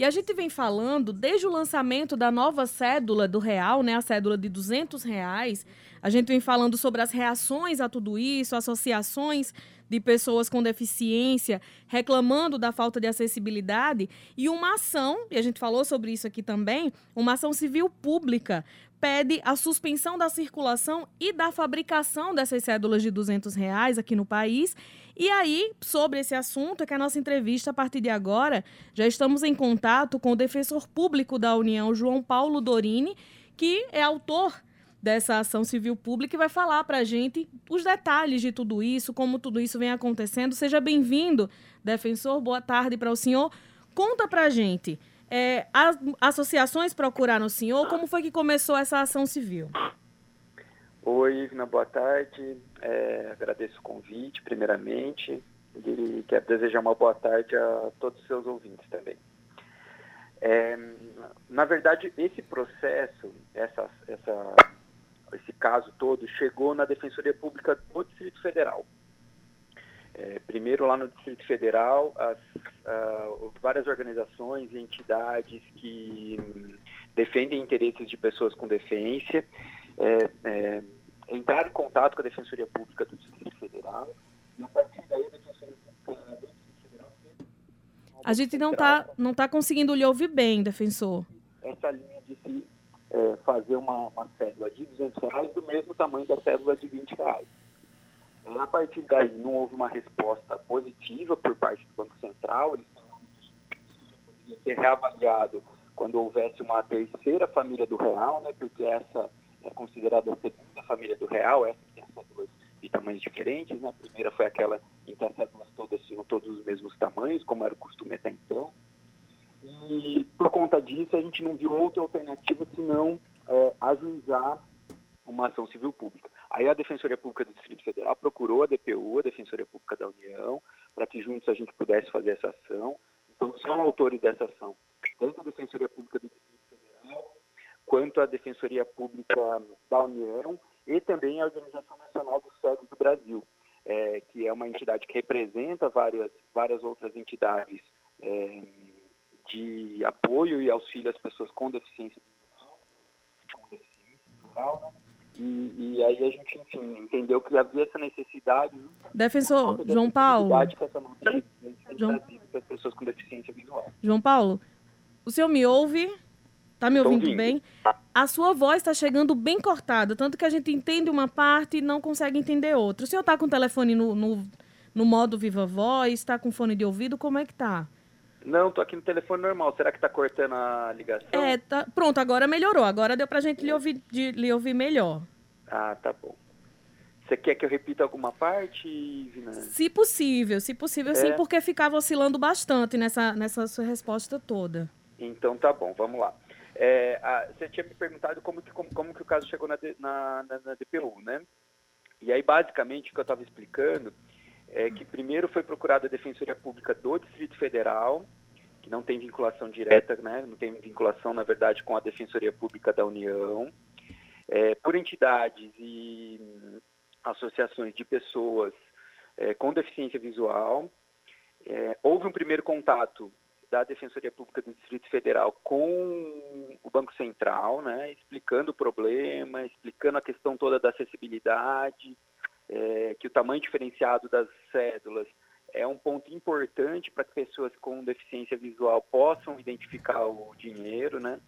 E a gente vem falando, desde o lançamento da nova cédula do real, né, a cédula de 200 reais, a gente vem falando sobre as reações a tudo isso, associações de pessoas com deficiência reclamando da falta de acessibilidade e uma ação, e a gente falou sobre isso aqui também, uma ação civil pública pede a suspensão da circulação e da fabricação dessas cédulas de 200 reais aqui no país. E aí, sobre esse assunto, é que a nossa entrevista, a partir de agora, já estamos em contato com o defensor público da União, João Paulo Dorini, que é autor dessa ação civil pública e vai falar para a gente os detalhes de tudo isso, como tudo isso vem acontecendo. Seja bem-vindo, defensor. Boa tarde para o senhor. Conta para a gente. É, as associações procuraram o senhor. Como foi que começou essa ação civil? Oi, Ivna, boa tarde. É, agradeço o convite, primeiramente, e quero desejar uma boa tarde a todos os seus ouvintes também. É, na verdade, esse processo, essa, essa esse caso todo chegou na Defensoria Pública do Distrito Federal. É, primeiro, lá no Distrito Federal, as, uh, várias organizações e entidades que hum, defendem interesses de pessoas com deficiência é, é, entraram em contato com a Defensoria Pública do Distrito Federal e a partir daí a Defensoria Pública do Distrito Federal a gente não está não tá conseguindo lhe ouvir bem, defensor. Essa linha de se é, fazer uma, uma cédula de 200 reais do mesmo tamanho da cédula de 20 reais. A partir daí não houve uma resposta positiva por parte do Banco Central, eles poderia ser reavaliado quando houvesse uma terceira família do real, né, porque essa é considerada a segunda família do real, essa que tem cédulas de tamanhos diferentes, né? a primeira foi aquela em que as cédulas todas tinham todos os mesmos tamanhos, como era o costume até então, e por conta disso, a gente não viu outra alternativa senão é, ajuizar uma ação civil pública. Aí a Defensoria Pública do Distrito Federal procurou a DPU, a Defensoria Pública da União, para que juntos a gente pudesse fazer essa ação. Então, são autores dessa ação, tanto a Defensoria Pública do Distrito Federal, quanto a Defensoria Pública da União e também a Organização Nacional dos Cegos do Brasil, é, que é uma entidade que representa várias, várias outras entidades é, de apoio e auxílio às pessoas com deficiência visual, com deficiência visual, né? E, e, aí a gente, enfim, entendeu que havia essa necessidade. Defensor, João Paulo. João... Para pessoas com deficiência visual. João Paulo, o senhor me ouve? Tá me ouvindo, ouvindo. bem? A sua voz está chegando bem cortada, tanto que a gente entende uma parte e não consegue entender outra. O senhor está com o telefone no, no, no modo viva voz, está com fone de ouvido, como é que tá? Não, tô aqui no telefone normal. Será que tá cortando a ligação? É, tá. Pronto, agora melhorou. Agora deu pra gente lhe ouvir, de, lhe ouvir melhor. Ah, tá bom. Você quer que eu repita alguma parte, Vina? Se possível, se possível, é. sim, porque ficava oscilando bastante nessa, nessa sua resposta toda. Então tá bom, vamos lá. É, a, você tinha me perguntado como que, como, como que o caso chegou na, na, na, na DPU, né? E aí, basicamente, o que eu estava explicando é que primeiro foi procurada a Defensoria Pública do Distrito Federal, que não tem vinculação direta, né, não tem vinculação, na verdade, com a Defensoria Pública da União, é, por entidades e associações de pessoas é, com deficiência visual. É, houve um primeiro contato da Defensoria Pública do Distrito Federal com o Banco Central, né, explicando o problema, explicando a questão toda da acessibilidade, é, que o tamanho diferenciado das cédulas é um ponto importante para que pessoas com deficiência visual possam identificar o dinheiro, né?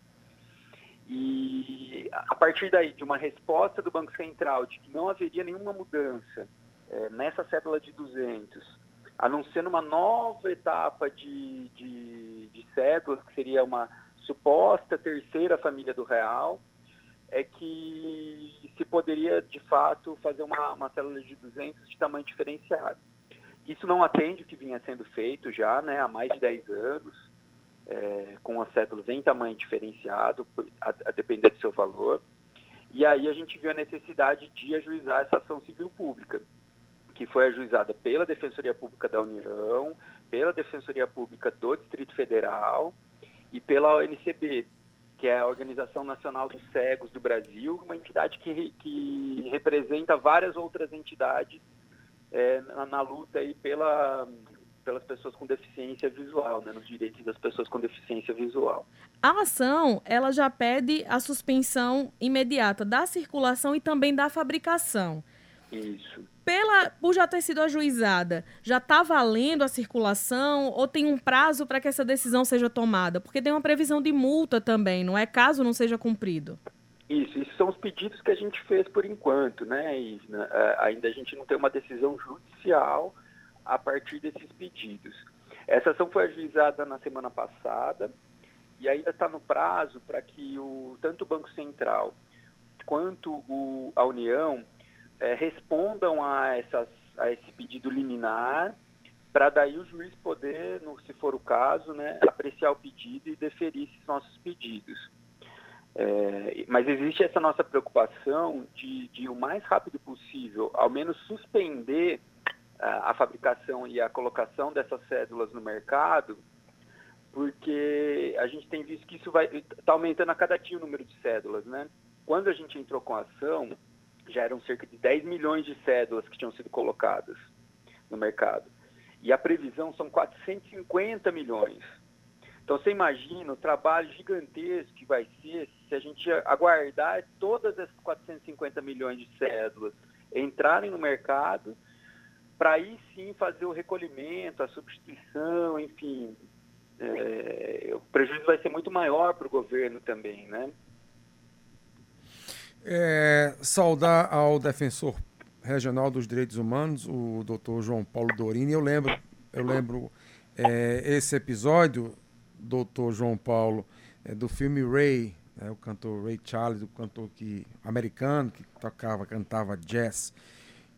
E a partir daí, de uma resposta do Banco Central de que não haveria nenhuma mudança é, nessa cédula de 200, anunciando uma nova etapa de, de, de cédulas, que seria uma suposta terceira família do real, é que se poderia, de fato, fazer uma, uma célula de 200 de tamanho diferenciado. Isso não atende o que vinha sendo feito já né, há mais de 10 anos, é, com as células em tamanho diferenciado, a, a depender do seu valor. E aí a gente viu a necessidade de ajuizar essa ação civil pública, que foi ajuizada pela Defensoria Pública da União, pela Defensoria Pública do Distrito Federal e pela ONCB, que é a Organização Nacional dos Cegos do Brasil, uma entidade que, que representa várias outras entidades é, na, na, luta aí pela, pelas pessoas com deficiência visual, né, nos direitos das pessoas com deficiência visual. A ação, ela já pede a suspensão imediata da circulação e também da fabricação. Isso. Pela, por já ter sido ajuizada, já está valendo a circulação ou tem um prazo para que essa decisão seja tomada? Porque tem uma previsão de multa também, não é? Caso não seja cumprido. Isso, isso são os pedidos que a gente fez por enquanto, né? E, né, ainda a gente não tem uma decisão judicial a partir desses pedidos. Essa ação foi ajuizada na semana passada e ainda está no prazo para que o, tanto o Banco Central quanto o, a União é, respondam a, essas, a esse pedido liminar para daí o juiz poder, no, se for o caso, né, apreciar o pedido e deferir esses nossos pedidos. É, mas existe essa nossa preocupação de, de, o mais rápido possível, ao menos suspender a fabricação e a colocação dessas cédulas no mercado, porque a gente tem visto que isso vai está aumentando a cada dia o número de cédulas, né? Quando a gente entrou com a ação, já eram cerca de 10 milhões de cédulas que tinham sido colocadas no mercado. E a previsão são 450 milhões. Então você imagina o trabalho gigantesco que vai ser se a gente aguardar todas essas 450 milhões de cédulas entrarem no mercado para aí sim fazer o recolhimento, a substituição, enfim. É, o prejuízo vai ser muito maior para o governo também, né? É, saudar ao defensor regional dos direitos humanos, o doutor João Paulo Dorini. Eu lembro, eu lembro é, esse episódio, doutor João Paulo, é, do filme Ray, né, o cantor Ray Charles, o cantor que, americano que tocava, cantava jazz.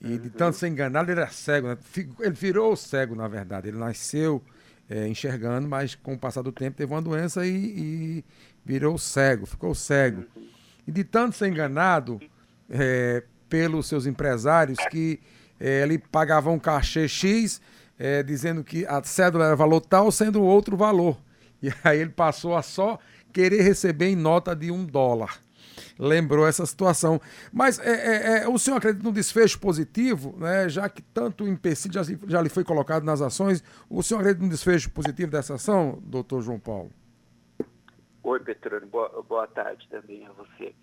E de tanto ser enganado, ele era cego. Né? Ele virou cego, na verdade. Ele nasceu é, enxergando, mas com o passar do tempo teve uma doença e, e virou cego, ficou cego. E de tanto ser enganado é, pelos seus empresários que é, ele pagava um cachê X, é, dizendo que a cédula era valor tal, sendo outro valor. E aí ele passou a só querer receber em nota de um dólar lembrou essa situação. Mas é, é, é, o senhor acredita no desfecho positivo, né? já que tanto empecilho já, já lhe foi colocado nas ações, o senhor acredita no desfecho positivo dessa ação, doutor João Paulo? Oi, Petrônio, boa, boa tarde também a você.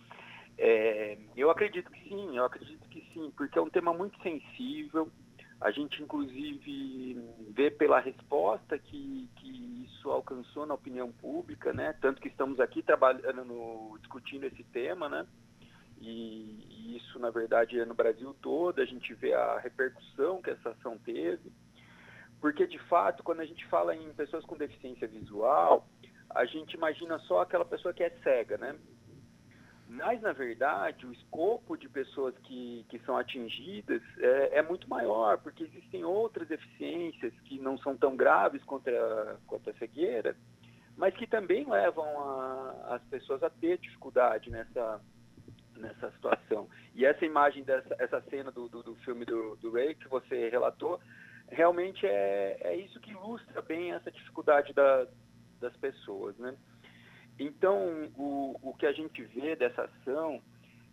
É, eu acredito que sim, eu acredito que sim, porque é um tema muito sensível, a gente, inclusive, vê pela resposta que, que isso alcançou na opinião pública, né? Tanto que estamos aqui trabalhando, no, discutindo esse tema, né? E, e isso, na verdade, é no Brasil todo. A gente vê a repercussão que essa ação teve. Porque, de fato, quando a gente fala em pessoas com deficiência visual, a gente imagina só aquela pessoa que é cega, né? Mas, na verdade, o escopo de pessoas que, que são atingidas é, é, muito maior, porque existem outras deficiências que não são tão graves quanto a, a cegueira, mas que também levam a, as pessoas a ter dificuldade nessa, nessa situação. E essa imagem, dessa, essa cena do, do, do filme do, do Ray que você relatou, realmente é, é isso que ilustra bem essa dificuldade da, das pessoas, né? Então, o, o que a gente vê dessa ação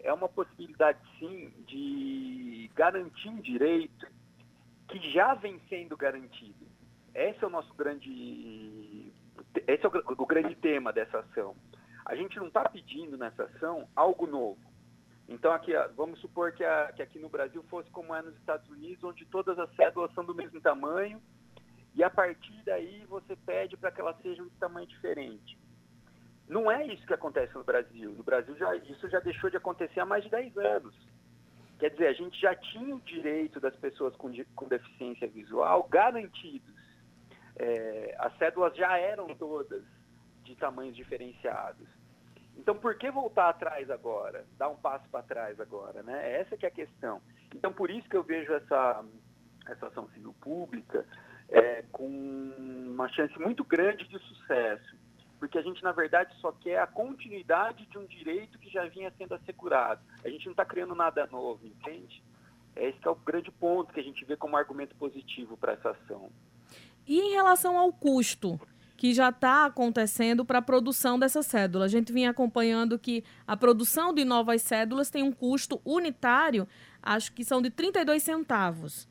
é uma possibilidade, sim, de garantir um direito que já vem sendo garantido. Esse é o nosso grande, esse é o, o grande tema dessa ação. A gente não está pedindo nessa ação algo novo. Então, aqui, vamos supor que, a, que aqui no Brasil fosse como é nos Estados Unidos, onde todas as cédulas são do mesmo tamanho, e a partir daí você pede para que elas sejam de tamanho diferente. Não é isso que acontece no Brasil. No Brasil já, isso já deixou de acontecer há mais de 10 anos. Quer dizer, a gente já tinha o direito das pessoas com, com deficiência visual garantidos. É, as cédulas já eram todas de tamanhos diferenciados. Então, por que voltar atrás agora? Dar um passo para trás agora, né? Essa que é a questão. Então, por isso que eu vejo essa, essa ação civil pública é, com uma chance muito grande de sucesso porque a gente, na verdade, só quer a continuidade de um direito que já vinha sendo assegurado. A gente não está criando nada novo, entende? Esse é o grande ponto que a gente vê como argumento positivo para essa ação. E em relação ao custo que já está acontecendo para a produção dessa cédula? A gente vinha acompanhando que a produção de novas cédulas tem um custo unitário, acho que são de 32 centavos.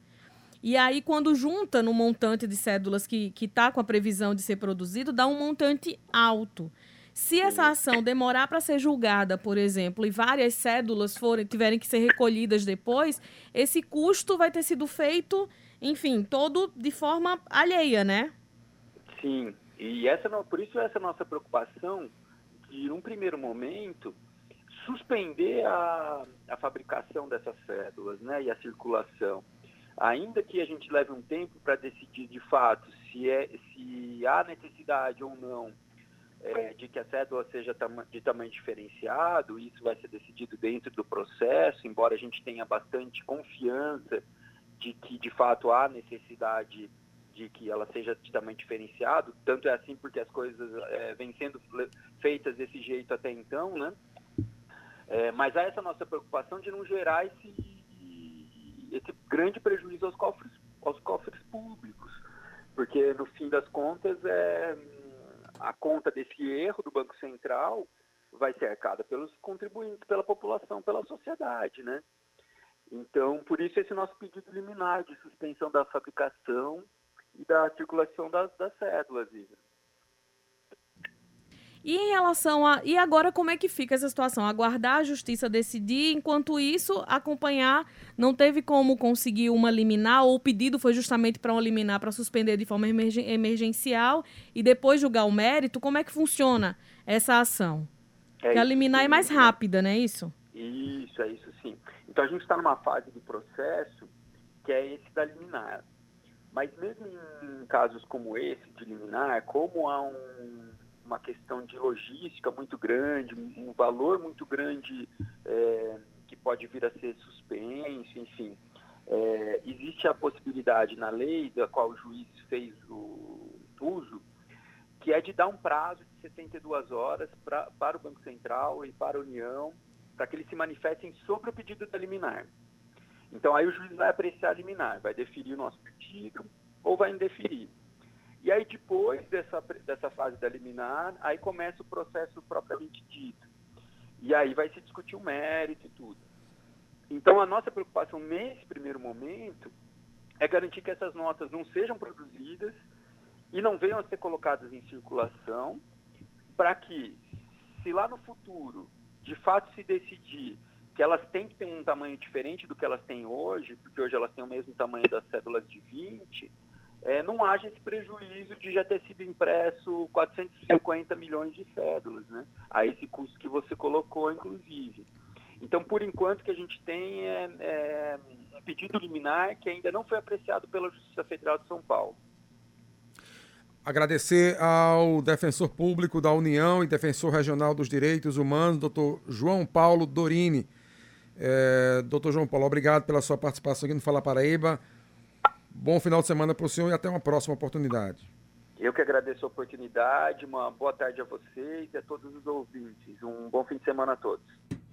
E aí, quando junta no montante de cédulas que está com a previsão de ser produzido, dá um montante alto. Se essa ação demorar para ser julgada, por exemplo, e várias cédulas forem, tiverem que ser recolhidas depois, esse custo vai ter sido feito, enfim, todo de forma alheia, né? Sim, e essa por isso essa nossa preocupação de, num primeiro momento, suspender a, a fabricação dessas cédulas né, e a circulação. Ainda que a gente leve um tempo para decidir de fato se, é, se há necessidade ou não é, de que a cédula seja de tamanho diferenciado, isso vai ser decidido dentro do processo, embora a gente tenha bastante confiança de que de fato há necessidade de que ela seja de tamanho diferenciado, tanto é assim porque as coisas é, vêm sendo feitas desse jeito até então, né? É, mas há essa nossa preocupação de não gerar esse, grande prejuízo aos cofres, aos cofres públicos, porque no fim das contas é a conta desse erro do Banco Central vai ser arcada pelos contribuintes, pela população, pela sociedade, né? Então, por isso esse nosso pedido liminar de suspensão da fabricação e da circulação das, das cédulas, Isa. E em relação a. E agora, como é que fica essa situação? Aguardar a justiça decidir, enquanto isso, acompanhar. Não teve como conseguir uma liminar, ou o pedido foi justamente para uma liminar para suspender de forma emergencial e depois julgar o mérito. Como é que funciona essa ação? É Porque a liminar é mais rápida, não é isso? Isso, é isso sim. Então a gente está numa fase do processo que é esse da liminar. Mas mesmo em casos como esse de liminar, como há um uma questão de logística muito grande, um valor muito grande é, que pode vir a ser suspenso, enfim. É, existe a possibilidade na lei, da qual o juiz fez o uso, que é de dar um prazo de 72 horas pra, para o Banco Central e para a União, para que eles se manifestem sobre o pedido da liminar. Então, aí o juiz vai apreciar a liminar, vai deferir o nosso pedido ou vai indeferir. E aí, depois dessa, dessa fase da liminar, aí começa o processo propriamente dito. E aí vai se discutir o mérito e tudo. Então, a nossa preocupação nesse primeiro momento é garantir que essas notas não sejam produzidas e não venham a ser colocadas em circulação, para que, se lá no futuro, de fato se decidir que elas têm que ter um tamanho diferente do que elas têm hoje, porque hoje elas têm o mesmo tamanho das cédulas de 20, é, não haja esse prejuízo de já ter sido impresso 450 milhões de cédulas, né? A esse custo que você colocou, inclusive. Então, por enquanto, que a gente tem é, é um pedido liminar que ainda não foi apreciado pela Justiça Federal de São Paulo. Agradecer ao defensor público da União e defensor regional dos direitos humanos, doutor João Paulo Dorini. É, doutor João Paulo, obrigado pela sua participação aqui no Fala Paraíba. Bom final de semana para o senhor e até uma próxima oportunidade. Eu que agradeço a oportunidade, uma boa tarde a vocês e a todos os ouvintes. Um bom fim de semana a todos.